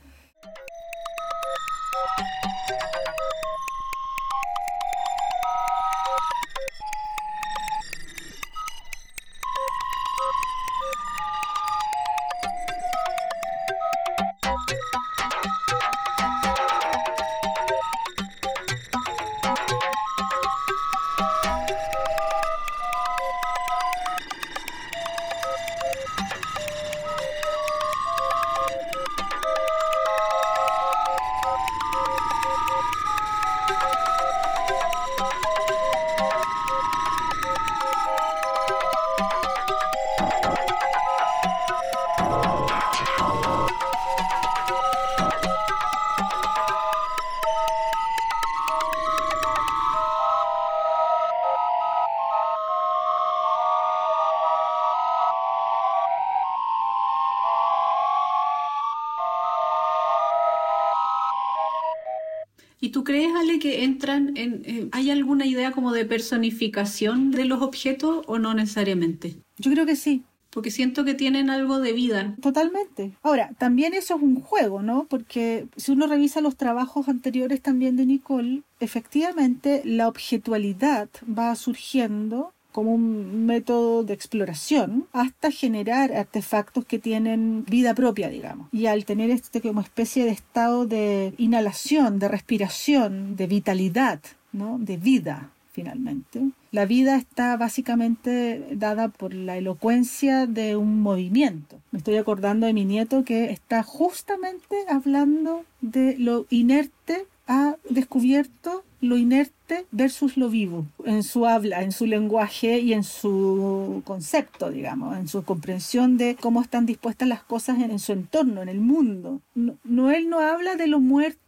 De personificación de los objetos o no necesariamente? Yo creo que sí. Porque siento que tienen algo de vida. Totalmente. Ahora, también eso es un juego, ¿no? Porque si uno revisa los trabajos anteriores también de Nicole, efectivamente la objetualidad va surgiendo como un método de exploración hasta generar artefactos que tienen vida propia, digamos. Y al tener este como especie de estado de inhalación, de respiración, de vitalidad, ¿no? de vida, finalmente. La vida está básicamente dada por la elocuencia de un movimiento. Me estoy acordando de mi nieto que está justamente hablando de lo inerte ha descubierto lo inerte versus lo vivo en su habla, en su lenguaje y en su concepto, digamos, en su comprensión de cómo están dispuestas las cosas en, su entorno, en el mundo. No, él no habla de, lo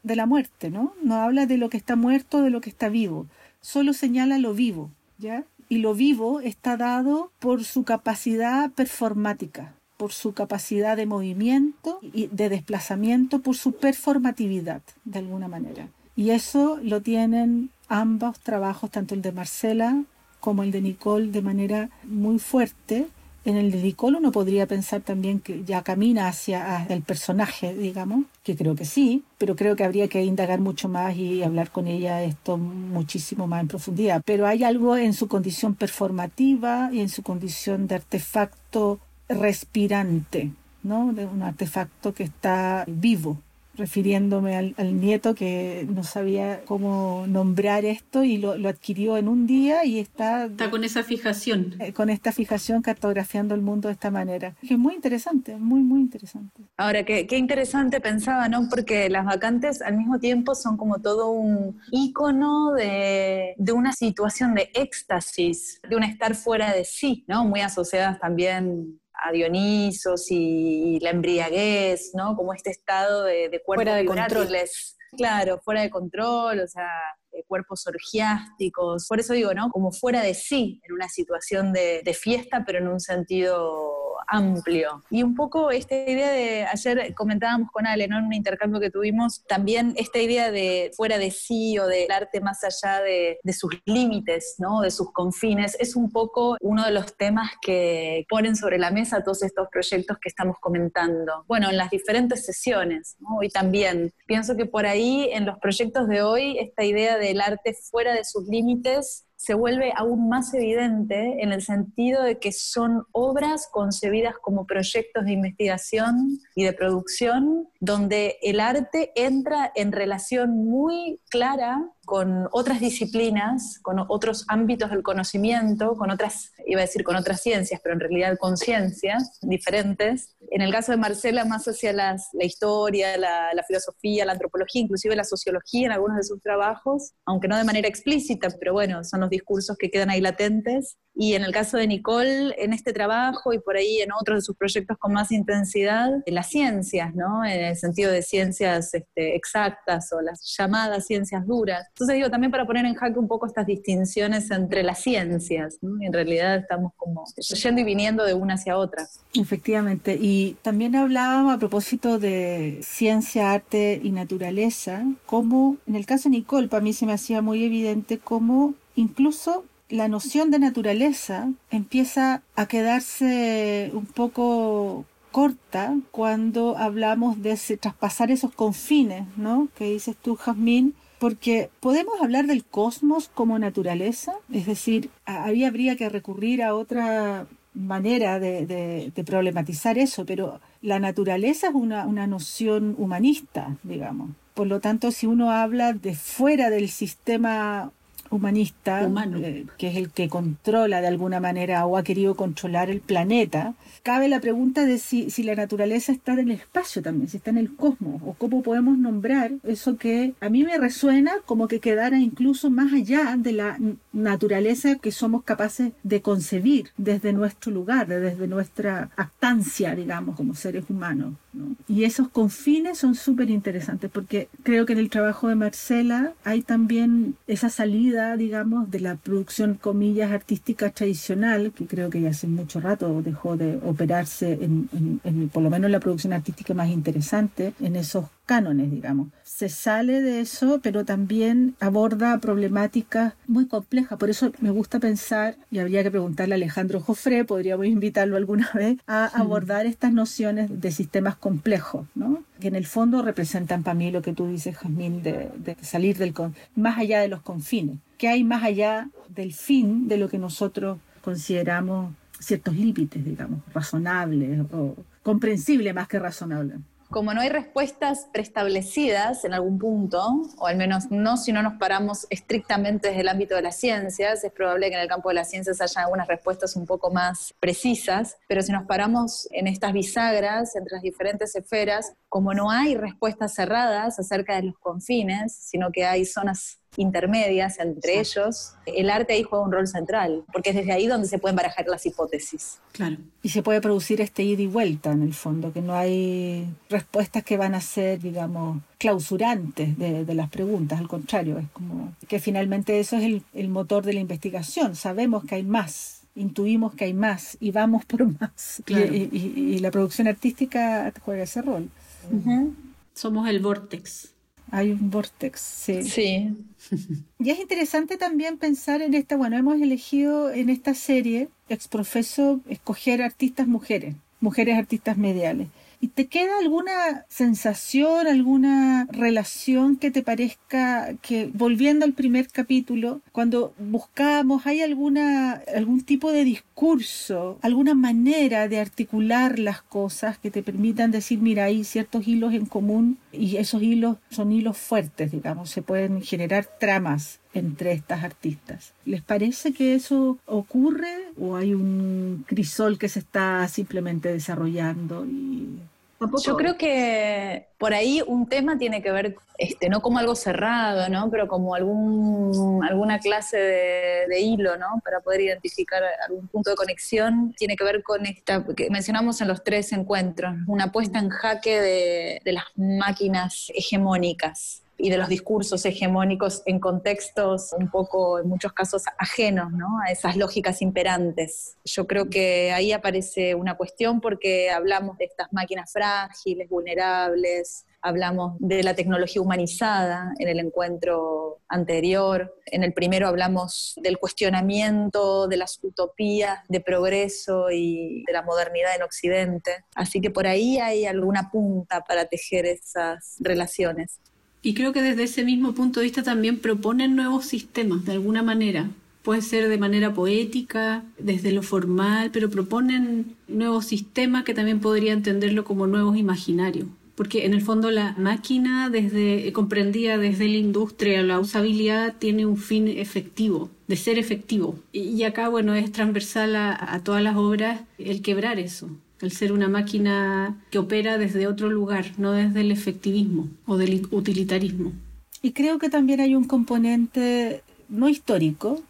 de la muerte, ¿no? No habla de lo que está muerto, de lo que está vivo. Solo señala lo vivo, ¿ya? Y lo vivo está dado por su capacidad performática, por su capacidad de movimiento y de desplazamiento, por su performatividad, de alguna manera. Y eso lo tienen ambos trabajos, tanto el de Marcela como el de Nicole, de manera muy fuerte. En el de Nicole uno podría pensar también que ya camina hacia el personaje, digamos, que creo que sí, pero creo que habría que indagar mucho más y hablar con ella esto muchísimo más en profundidad. Pero hay algo en su condición performativa y en su condición de artefacto respirante, ¿no? De un artefacto que está vivo, refiriéndome al, nieto que no sabía cómo nombrar esto y lo, adquirió en un día y está... Está con esa fijación. Eh, con esta fijación cartografiando el mundo de esta manera. Es muy interesante, muy, muy interesante. Ahora, qué, qué interesante pensaba, ¿no? Porque las vacantes al mismo tiempo son como todo un ícono de, de una situación de éxtasis, de un estar fuera de sí, ¿no? Muy asociadas también a Dionisos y, la embriaguez, ¿no? Como este estado de, de cuerpo fuera de control. Claro, fuera de control, o sea, cuerpos orgiásticos. Por eso digo, ¿no? Como fuera de sí, en una situación de, de fiesta, pero en un sentido amplio. Y un poco esta idea de, ayer comentábamos con Ale, ¿no? En un intercambio que tuvimos, también esta idea de fuera de sí o del arte más allá de, de sus límites, ¿no? De sus confines, es un poco uno de los temas que ponen sobre la mesa todos estos proyectos que estamos comentando. Bueno, en las diferentes sesiones, ¿no? Y también pienso que por ahí, en los proyectos de hoy, esta idea del arte fuera de sus límites se vuelve aún más evidente en el sentido de que son obras concebidas como proyectos de investigación y de producción donde el arte entra en relación muy clara con otras disciplinas, con otros ámbitos del conocimiento, con otras, iba a decir con otras ciencias, pero en realidad con ciencias diferentes. En el caso de Marcela, más hacia la historia, la, filosofía, la antropología, inclusive la sociología en algunos de sus trabajos, aunque no de manera explícita, pero bueno, son los discursos que quedan ahí latentes. Y en el caso de Nicole, en este trabajo y por ahí en otros de sus proyectos con más intensidad, las ciencias, ¿no? En el sentido de ciencias este, exactas o las llamadas ciencias duras. Entonces digo, también para poner en jaque un poco estas distinciones entre las ciencias, ¿no? en realidad estamos como yendo y viniendo de una hacia otra. Efectivamente, y también hablábamos a propósito de ciencia, arte y naturaleza, como en el caso de Nicole, para mí se me hacía muy evidente cómo incluso la noción de naturaleza empieza a quedarse un poco corta cuando hablamos de traspasar esos confines, ¿no? Que dices tú, Jazmín, porque podemos hablar del cosmos como naturaleza, es decir, ahí habría que recurrir a otra manera de, problematizar eso, pero la naturaleza es una, una noción humanista, digamos. Por lo tanto, si uno habla de fuera del sistema humanista, eh, que es el que controla de alguna manera o ha querido controlar el planeta, cabe la pregunta de si, si, la naturaleza está en el espacio también, si está en el cosmos, o cómo podemos nombrar eso que a mí me resuena como que quedara incluso más allá de la naturaleza que somos capaces de concebir desde nuestro lugar, desde nuestra actancia, digamos, como seres humanos. Y esos confines son súper interesantes porque creo que en el trabajo de Marcela hay también esa salida, digamos, de la producción, comillas, artística tradicional, que creo que ya hace mucho rato dejó de operarse en, en por lo menos la producción artística más interesante, en esos cánones, digamos. Se sale de eso, pero también aborda problemáticas muy complejas. Por eso me gusta pensar, y habría que preguntarle a Alejandro Jofré, podríamos invitarlo alguna vez, a abordar estas nociones de sistemas complejos, ¿no? que en el fondo representan para mí lo que tú dices, Jazmín, de, de salir del más allá de los confines. ¿Qué hay más allá del fin de lo que nosotros consideramos ciertos límites, digamos, razonables o comprensibles más que razonables? Como no hay respuestas preestablecidas en algún punto, o al menos no si no nos paramos estrictamente desde el ámbito de las ciencias, es probable que en el campo de las ciencias haya algunas respuestas un poco más precisas, pero si nos paramos en estas bisagras entre las diferentes esferas, como no hay respuestas cerradas acerca de los confines, sino que hay zonas intermedias entre ellos, el arte ahí juega un rol central, porque es desde ahí donde se pueden barajar las hipótesis. Claro. Y se puede producir este ida y vuelta en el fondo, que no hay respuestas que van a ser, digamos, clausurantes de, las preguntas, al contrario, es como que finalmente eso es el, motor de la investigación, sabemos que hay más, intuimos que hay más y vamos por más. Y, la producción artística juega ese rol. Somos el vortex. Hay un vortex, sí. Sí. Y es interesante también pensar en esta, bueno, hemos elegido en esta serie, exprofeso, escoger artistas mujeres, mujeres artistas mediales. ¿Y te queda alguna sensación, alguna relación que te parezca que, volviendo al primer capítulo, cuando buscamos, hay alguna, algún tipo de discurso, alguna manera de articular las cosas que te permitan decir, mira, hay ciertos hilos en común y esos hilos son hilos fuertes, digamos, se pueden generar tramas entre estas artistas. ¿Les parece que eso ocurre o hay un crisol que se está simplemente desarrollando y yo creo que por ahí un tema tiene que ver, este, no como algo cerrado, ¿no? Pero como algún, alguna clase de, hilo, ¿no? Para poder identificar algún punto de conexión, tiene que ver con esta, que mencionamos en los tres encuentros, una puesta en jaque de, las máquinas hegemónicas y de los discursos hegemónicos en contextos un poco, en muchos casos, ajenos ¿no? a esas lógicas imperantes. Yo creo que ahí aparece una cuestión porque hablamos de estas máquinas frágiles, vulnerables, hablamos de la tecnología humanizada en el encuentro anterior. En el primero hablamos del cuestionamiento de las utopías de progreso y de la modernidad en Occidente. Así que por ahí hay alguna punta para tejer esas relaciones. Y creo que desde ese mismo punto de vista también proponen nuevos sistemas, de alguna manera. puede ser de manera poética, desde lo formal, pero proponen nuevos sistemas que también podría entenderlo como nuevos imaginarios. Porque en el fondo la máquina, desde comprendida desde la industria, la usabilidad tiene un fin efectivo, de ser efectivo. Y acá, bueno, es transversal a todas las obras el quebrar eso, el ser una máquina que opera desde otro lugar, no desde el efectivismo o del utilitarismo. Y creo que también hay un componente no histórico,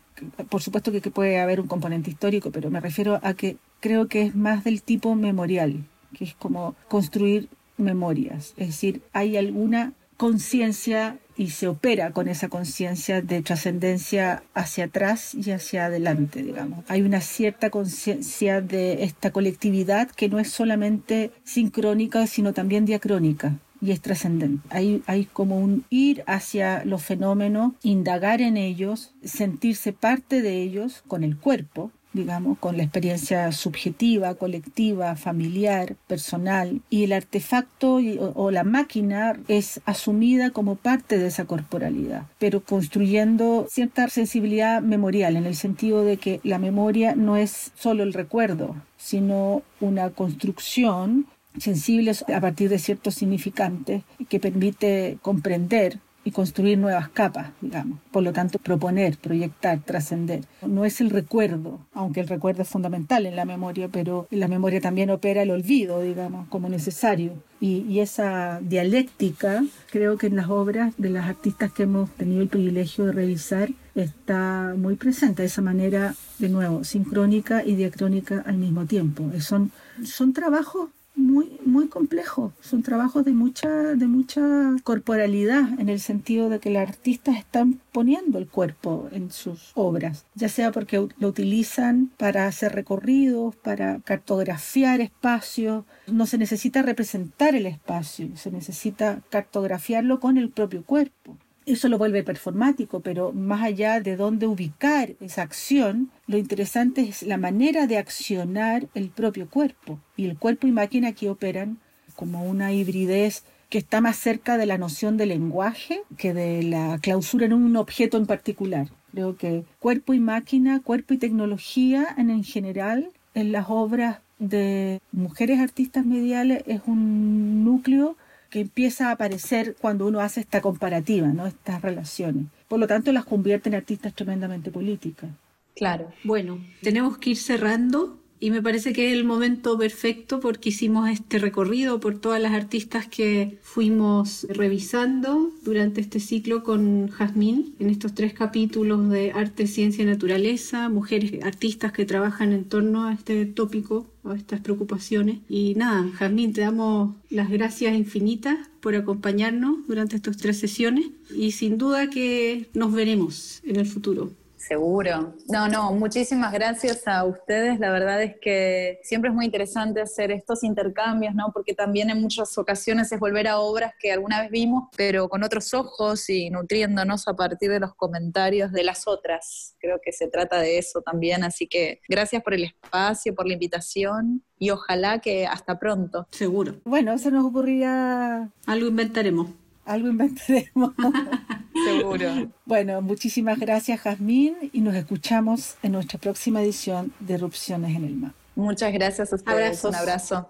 por supuesto que, puede haber un componente histórico, pero me refiero a que creo que es más del tipo memorial, que es como construir memorias, es decir, hay alguna conciencia y se opera con esa conciencia de trascendencia hacia atrás y hacia adelante, digamos. Hay una cierta conciencia de esta colectividad que no es solamente sincrónica, sino también diacrónica y es trascendente. Hay, hay como un ir hacia los fenómenos, indagar en ellos, sentirse parte de ellos con el cuerpo, digamos, con la experiencia subjetiva, colectiva, familiar, personal, y el artefacto o, la máquina es asumida como parte de esa corporalidad, pero construyendo cierta sensibilidad memorial, en el sentido de que la memoria no es solo el recuerdo, sino una construcción sensibles a partir de ciertos significantes que permite comprender y construir nuevas capas, digamos. Por lo tanto, proponer, proyectar, trascender. No es el recuerdo, aunque el recuerdo es fundamental en la memoria, pero en la memoria también opera el olvido, digamos, como necesario. Y, y, esa dialéctica, creo que en las obras de las artistas que hemos tenido el privilegio de revisar, está muy presente de esa manera, de nuevo, sincrónica y diacrónica al mismo tiempo. Son, son trabajos muy, muy complejo. Son trabajos de mucha, de mucha corporalidad, en el sentido de que los artistas están poniendo el cuerpo en sus obras, ya sea porque lo utilizan para hacer recorridos, para cartografiar espacios. No se necesita representar el espacio, se necesita cartografiarlo con el propio cuerpo eso lo vuelve performático, pero más allá de dónde ubicar esa acción, lo interesante es la manera de accionar el propio cuerpo. Y el cuerpo y máquina aquí operan como una hibridez que está más cerca de la noción de lenguaje que de la clausura en un objeto en particular. Creo que cuerpo y máquina, cuerpo y tecnología en, en general, en las obras de mujeres artistas mediales es un núcleo que empieza a aparecer cuando uno hace esta comparativa, ¿no? Estas relaciones. Por lo tanto, las convierte en artistas tremendamente políticas. Claro. Bueno, tenemos que ir cerrando y me parece que es el momento perfecto porque hicimos este recorrido por todas las artistas que fuimos revisando durante este ciclo con Jazmín en estos tres capítulos de arte, ciencia y naturaleza, mujeres artistas que trabajan en torno a este tópico, a estas preocupaciones. Y nada, Jazmín, te damos las gracias infinitas por acompañarnos durante estas tres sesiones y sin duda que nos veremos en el futuro. Seguro. No, no, muchísimas gracias a ustedes. La verdad es que siempre es muy interesante hacer estos intercambios, ¿no? Porque también en muchas ocasiones es volver a obras que alguna vez vimos, pero con otros ojos y nutriéndonos a partir de los comentarios de las otras. Creo que se trata de eso también. Así que gracias por el espacio, por la invitación y ojalá que hasta pronto. Seguro. Bueno, se nos ocurrirá... Algo inventaremos. Algo inventaremos. Seguro. Bueno, muchísimas gracias, Jazmín, y nos escuchamos en nuestra próxima edición de Erupciones en el Mar. Muchas gracias a ustedes. Un abrazo.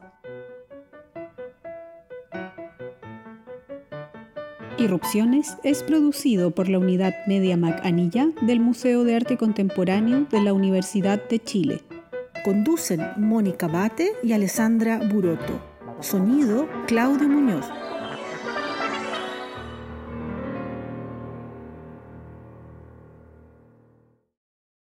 Irrupciones es producido por la Unidad Media Mac Anilla del Museo de Arte Contemporáneo de la Universidad de Chile. Conducen Mónica Bate y Alessandra Buroto. Sonido Claudio Muñoz.